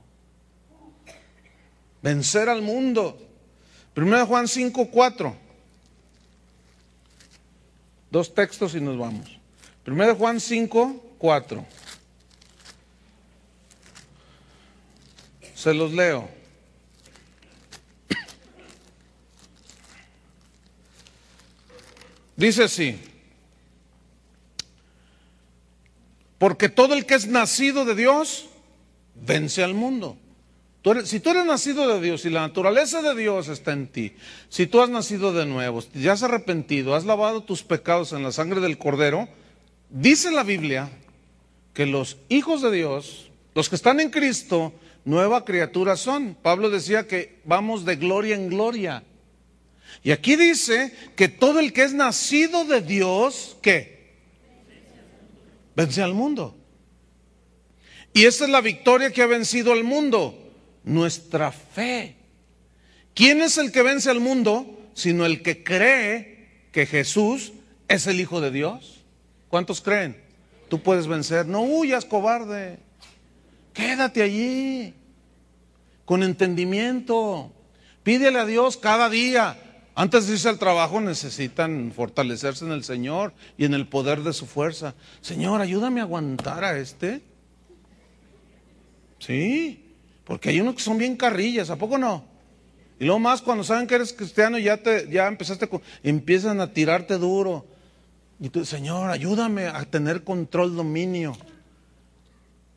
Vencer al mundo. Primero Juan 5, 4. Dos textos y nos vamos. Primero Juan 5, 4. Se los leo. Dice así, porque todo el que es nacido de Dios vence al mundo. Si tú eres nacido de Dios y la naturaleza de Dios está en ti, si tú has nacido de nuevo, ya has arrepentido, has lavado tus pecados en la sangre del Cordero, dice la Biblia que los hijos de Dios, los que están en Cristo, nueva criatura son. Pablo decía que vamos de gloria en gloria. Y aquí dice que todo el que es nacido de Dios, ¿qué? Vence al mundo. Y esa es la victoria que ha vencido al mundo, nuestra fe. ¿Quién es el que vence al mundo? Sino el que cree que Jesús es el Hijo de Dios. ¿Cuántos creen? Tú puedes vencer. No huyas, cobarde. Quédate allí, con entendimiento. Pídele a Dios cada día. Antes de irse al trabajo necesitan fortalecerse en el Señor y en el poder de su fuerza. Señor, ayúdame a aguantar a este. Sí, porque hay unos que son bien carrillas, ¿a poco no? Y luego más cuando saben que eres cristiano ya te ya empezaste empiezan a tirarte duro. Y tú, Señor, ayúdame a tener control, dominio.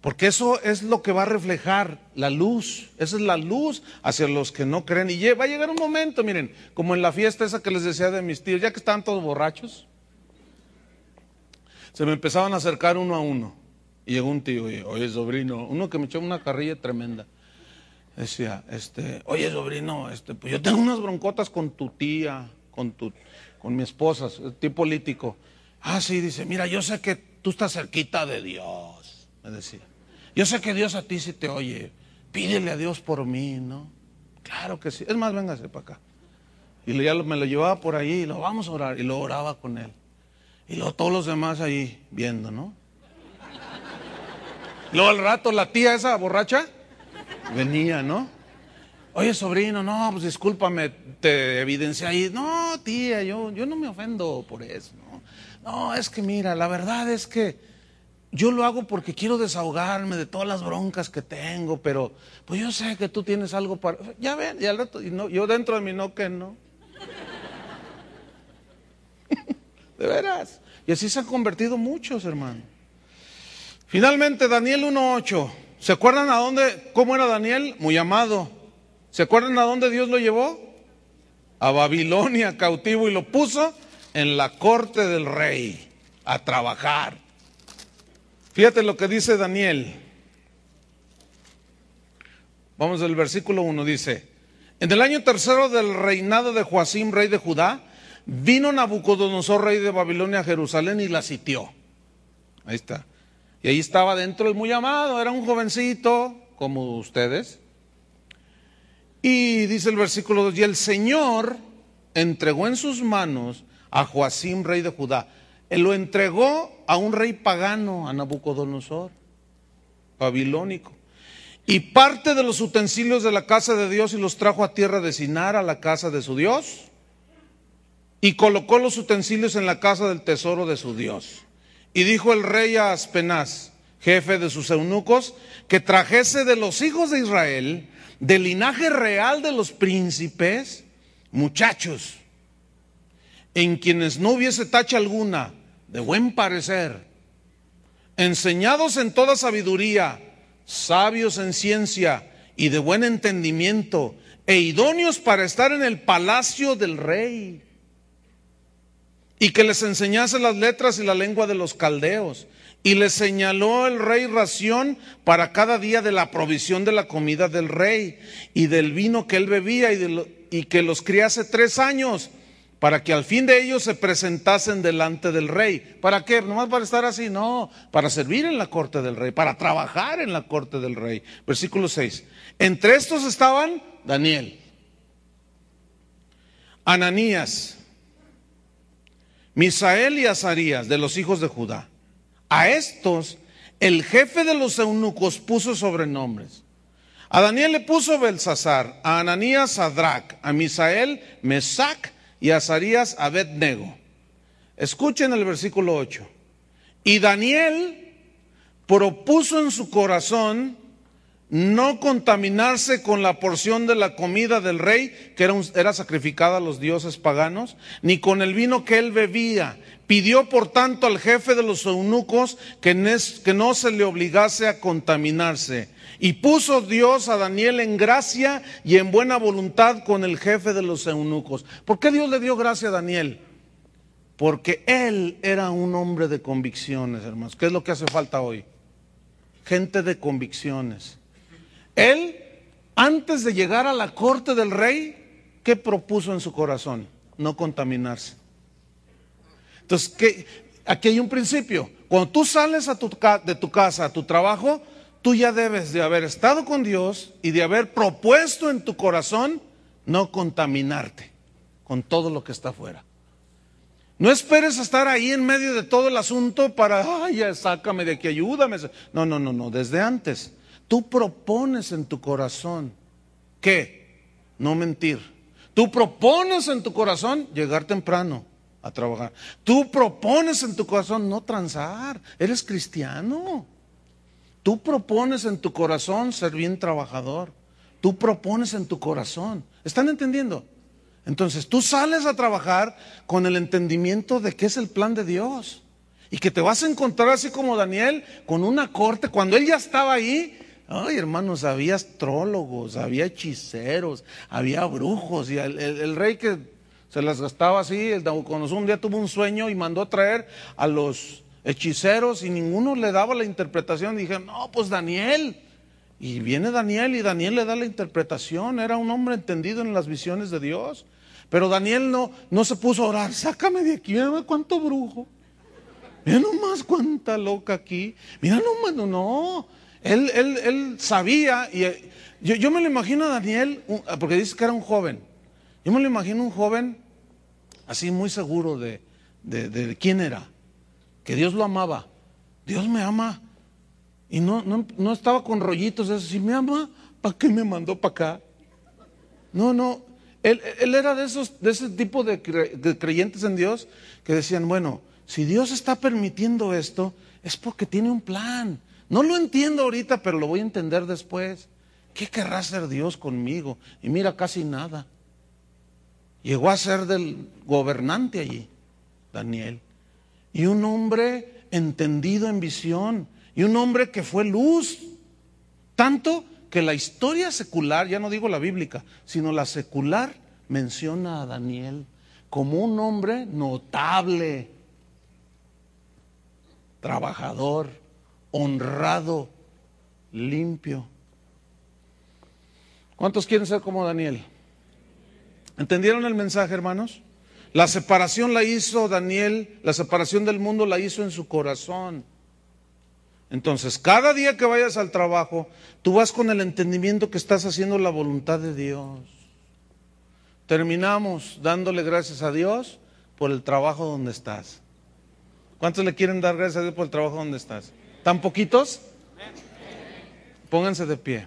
Porque eso es lo que va a reflejar la luz. Esa es la luz hacia los que no creen. Y va a llegar un momento, miren, como en la fiesta esa que les decía de mis tíos, ya que estaban todos borrachos, se me empezaban a acercar uno a uno. Y llegó un tío, y, oye, sobrino, uno que me echó una carrilla tremenda. Decía, este, oye, sobrino, este, pues yo tengo unas broncotas con tu tía, con tu, con mi esposa, tío político. Ah, sí, dice, mira, yo sé que tú estás cerquita de Dios, me decía. Yo sé que Dios a ti sí te oye. Pídele a Dios por mí, ¿no? Claro que sí. Es más, véngase para acá. Y ya me lo llevaba por ahí y lo vamos a orar. Y lo oraba con él. Y luego todos los demás ahí viendo, ¿no? Luego al rato la tía esa borracha venía, ¿no? Oye, sobrino, no, pues discúlpame, te evidencié ahí. No, tía, yo, yo no me ofendo por eso, ¿no? No, es que mira, la verdad es que yo lo hago porque quiero desahogarme de todas las broncas que tengo, pero pues yo sé que tú tienes algo para... Ya ven, y al rato, y no, yo dentro de mí no que no. de veras. Y así se han convertido muchos, hermano. Finalmente, Daniel 1.8. ¿Se acuerdan a dónde, cómo era Daniel? Muy amado. ¿Se acuerdan a dónde Dios lo llevó? A Babilonia cautivo y lo puso en la corte del rey a trabajar. Fíjate lo que dice Daniel. Vamos al versículo 1, dice, en el año tercero del reinado de Joacim, rey de Judá, vino Nabucodonosor, rey de Babilonia, a Jerusalén y la sitió. Ahí está. Y ahí estaba dentro el muy amado, era un jovencito como ustedes. Y dice el versículo 2, y el Señor entregó en sus manos a Joacim, rey de Judá. Él lo entregó a un rey pagano, a Nabucodonosor, babilónico. Y parte de los utensilios de la casa de Dios y los trajo a tierra de Sinar, a la casa de su Dios. Y colocó los utensilios en la casa del tesoro de su Dios. Y dijo el rey a Aspenaz, jefe de sus eunucos, que trajese de los hijos de Israel, del linaje real de los príncipes, muchachos, en quienes no hubiese tacha alguna, de buen parecer, enseñados en toda sabiduría, sabios en ciencia y de buen entendimiento e idóneos para estar en el palacio del rey. Y que les enseñase las letras y la lengua de los caldeos. Y les señaló el rey ración para cada día de la provisión de la comida del rey y del vino que él bebía y, y que los criase tres años para que al fin de ellos se presentasen delante del rey. ¿Para qué? Nomás para estar así, no, para servir en la corte del rey, para trabajar en la corte del rey. Versículo 6. Entre estos estaban Daniel, Ananías, Misael y Azarías de los hijos de Judá. A estos el jefe de los eunucos puso sobrenombres. A Daniel le puso Belsasar, a Ananías Sadrach, a Misael Mesac y a Azarías Abednego. Escuchen el versículo 8. Y Daniel propuso en su corazón no contaminarse con la porción de la comida del rey, que era, era, sacrificada a los dioses paganos, ni con el vino que él bebía. Pidió, por tanto, al jefe de los eunucos que, que no se le obligase a contaminarse. Y puso Dios a Daniel en gracia y en buena voluntad con el jefe de los eunucos. ¿Por qué Dios le dio gracia a Daniel? Porque él era un hombre de convicciones, hermanos. ¿Qué es lo que hace falta hoy? Gente de convicciones. Él, antes de llegar a la corte del rey, ¿qué propuso en su corazón? No contaminarse. Entonces, aquí hay un principio. Cuando tú sales a tu, de tu casa a tu trabajo, tú ya debes de haber estado con Dios y de haber propuesto en tu corazón no contaminarte con todo lo que está afuera. No esperes estar ahí en medio de todo el asunto para, ay, ya sácame de aquí, ayúdame. No, no, no, no, desde antes. Tú propones en tu corazón, ¿qué? No mentir. Tú propones en tu corazón llegar temprano a trabajar. Tú propones en tu corazón no transar. Eres cristiano. Tú propones en tu corazón ser bien trabajador. Tú propones en tu corazón. ¿Están entendiendo? Entonces tú sales a trabajar con el entendimiento de que es el plan de Dios. Y que te vas a encontrar así como Daniel con una corte. Cuando él ya estaba ahí, ay hermanos, había astrólogos, había hechiceros, había brujos. Y el, rey que se las gastaba así, el Nabucodonosor un día tuvo un sueño y mandó traer a los hechiceros y ninguno le daba la interpretación. Dije, no, pues Daniel. Y viene Daniel y Daniel le da la interpretación. Era un hombre entendido en las visiones de Dios. Pero Daniel no, no se puso a orar, sácame de aquí, mira cuánto brujo. Mira nomás cuánta loca aquí. Mira nomás, no, no. Él, él, él sabía, y eh, yo, me lo imagino a Daniel, porque dice que era un joven. Yo me lo imagino un joven así muy seguro de, de quién era que Dios lo amaba. Dios me ama. Y no, no, estaba con rollitos eso. Si me ama, ¿para qué me mandó para acá? No, no. Él, era de, esos, de ese tipo de, de creyentes en Dios que decían, bueno, si Dios está permitiendo esto, es porque tiene un plan. No lo entiendo ahorita, pero lo voy a entender después. ¿Qué querrá hacer Dios conmigo? Y mira, casi nada. Llegó a ser del gobernante allí, Daniel y un hombre entendido en visión y un hombre que fue luz. Tanto que la historia secular, ya no digo la bíblica, sino la secular, menciona a Daniel como un hombre notable, trabajador, honrado, limpio. ¿Cuántos quieren ser como Daniel? ¿Entendieron el mensaje, hermanos? La separación la hizo Daniel, la separación del mundo la hizo en su corazón. Entonces, cada día que vayas al trabajo, tú vas con el entendimiento que estás haciendo la voluntad de Dios. Terminamos dándole gracias a Dios por el trabajo donde estás. ¿Cuántos le quieren dar gracias a Dios por el trabajo donde estás? ¿Tan poquitos? Pónganse de pie.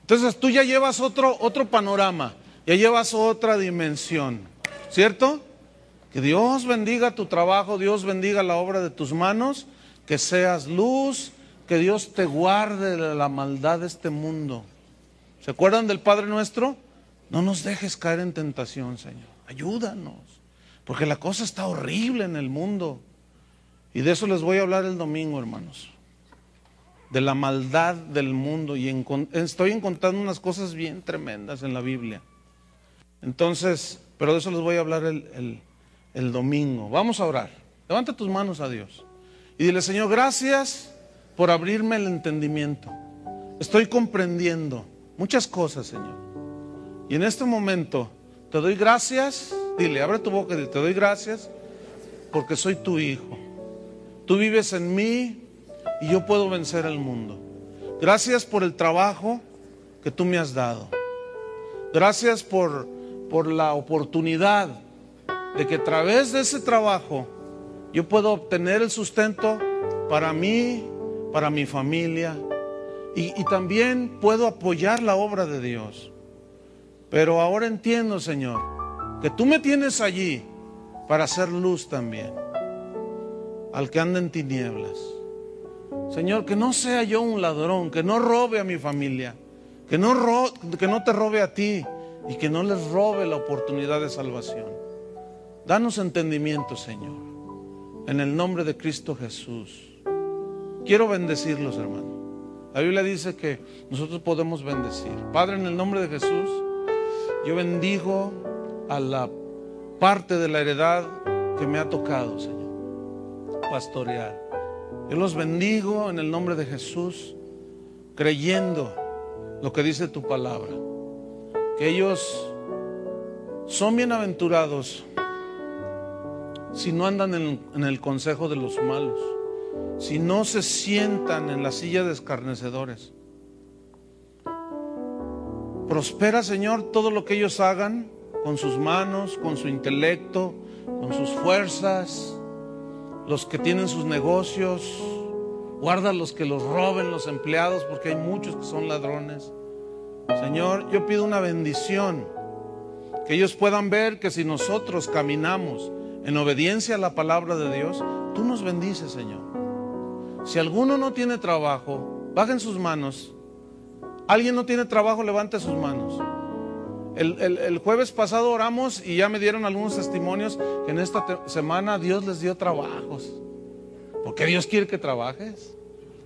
Entonces tú ya llevas otro, otro panorama, ya llevas otra dimensión. ¿Cierto? Que Dios bendiga tu trabajo, Dios bendiga la obra de tus manos, que seas luz, que Dios te guarde de la maldad de este mundo. ¿Se acuerdan del Padre nuestro? No nos dejes caer en tentación, Señor. Ayúdanos, porque la cosa está horrible en el mundo. Y de eso les voy a hablar el domingo, hermanos. de la maldad del mundo y estoy encontrando unas cosas bien tremendas en la Biblia. Entonces, pero de eso les voy a hablar el, el domingo. Vamos a orar. Levanta tus manos a Dios y dile, Señor, gracias por abrirme el entendimiento. Estoy comprendiendo muchas cosas, Señor. Y en este momento te doy gracias. Dile, abre tu boca y dile, te doy gracias porque soy tu hijo. Tú vives en mí y yo puedo vencer al mundo. Gracias por el trabajo que tú me has dado. Gracias por, por la oportunidad de que a través de ese trabajo yo puedo obtener el sustento para mí, para mi familia y, y también puedo apoyar la obra de Dios. Pero ahora entiendo, Señor, que tú me tienes allí para hacer luz también al que anda en tinieblas. Señor, que no sea yo un ladrón, que no robe a mi familia, que no, que no te robe a ti y que no les robe la oportunidad de salvación. Danos entendimiento, Señor, en el nombre de Cristo Jesús. Quiero bendecirlos, hermano. La Biblia dice que nosotros podemos bendecir. Padre, en el nombre de Jesús, yo bendigo a la parte de la heredad que me ha tocado, Señor pastorear. Yo los bendigo en el nombre de Jesús, creyendo lo que dice tu palabra, que ellos son bienaventurados si no andan en, el consejo de los malos, si no se sientan en la silla de escarnecedores. Prospera, Señor, todo lo que ellos hagan con sus manos, con su intelecto, con sus fuerzas, los que tienen sus negocios, guarda los que los roben los empleados, porque hay muchos que son ladrones. Señor, yo pido una bendición, que ellos puedan ver que si nosotros caminamos en obediencia a la palabra de Dios, tú nos bendices, Señor. Si alguno no tiene trabajo, bajen sus manos. Alguien no tiene trabajo, levante sus manos. El, jueves pasado oramos y ya me dieron algunos testimonios que en esta semana Dios les dio trabajos. Porque Dios quiere que trabajes.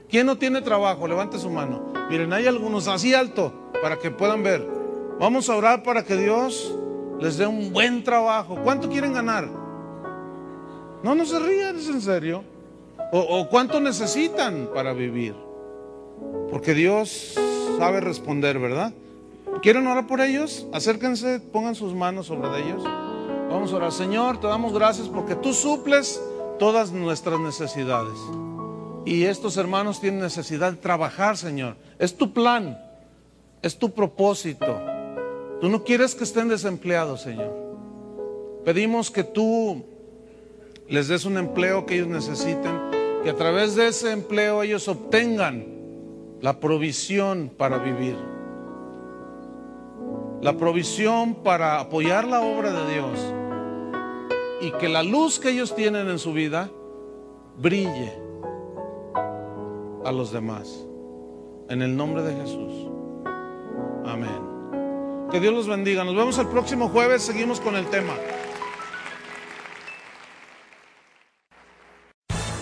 ¿Quién no tiene trabajo? Levante su mano. Miren, hay algunos así alto para que puedan ver. Vamos a orar para que Dios les dé un buen trabajo. ¿Cuánto quieren ganar? No, no se rían, es en serio. O, o cuánto necesitan para vivir. Porque Dios sabe responder, ¿verdad? ¿Quieren orar por ellos? Acérquense, pongan sus manos sobre ellos. Vamos a orar. Señor, te damos gracias porque tú suples todas nuestras necesidades. Y estos hermanos tienen necesidad de trabajar, Señor. Es tu plan, es tu propósito. Tú no quieres que estén desempleados, Señor. Pedimos que tú les des un empleo que ellos necesiten, que a través de ese empleo ellos obtengan la provisión para vivir la provisión para apoyar la obra de Dios y que la luz que ellos tienen en su vida brille a los demás. En el nombre de Jesús. Amén. Que Dios los bendiga. Nos vemos el próximo jueves. Seguimos con el tema.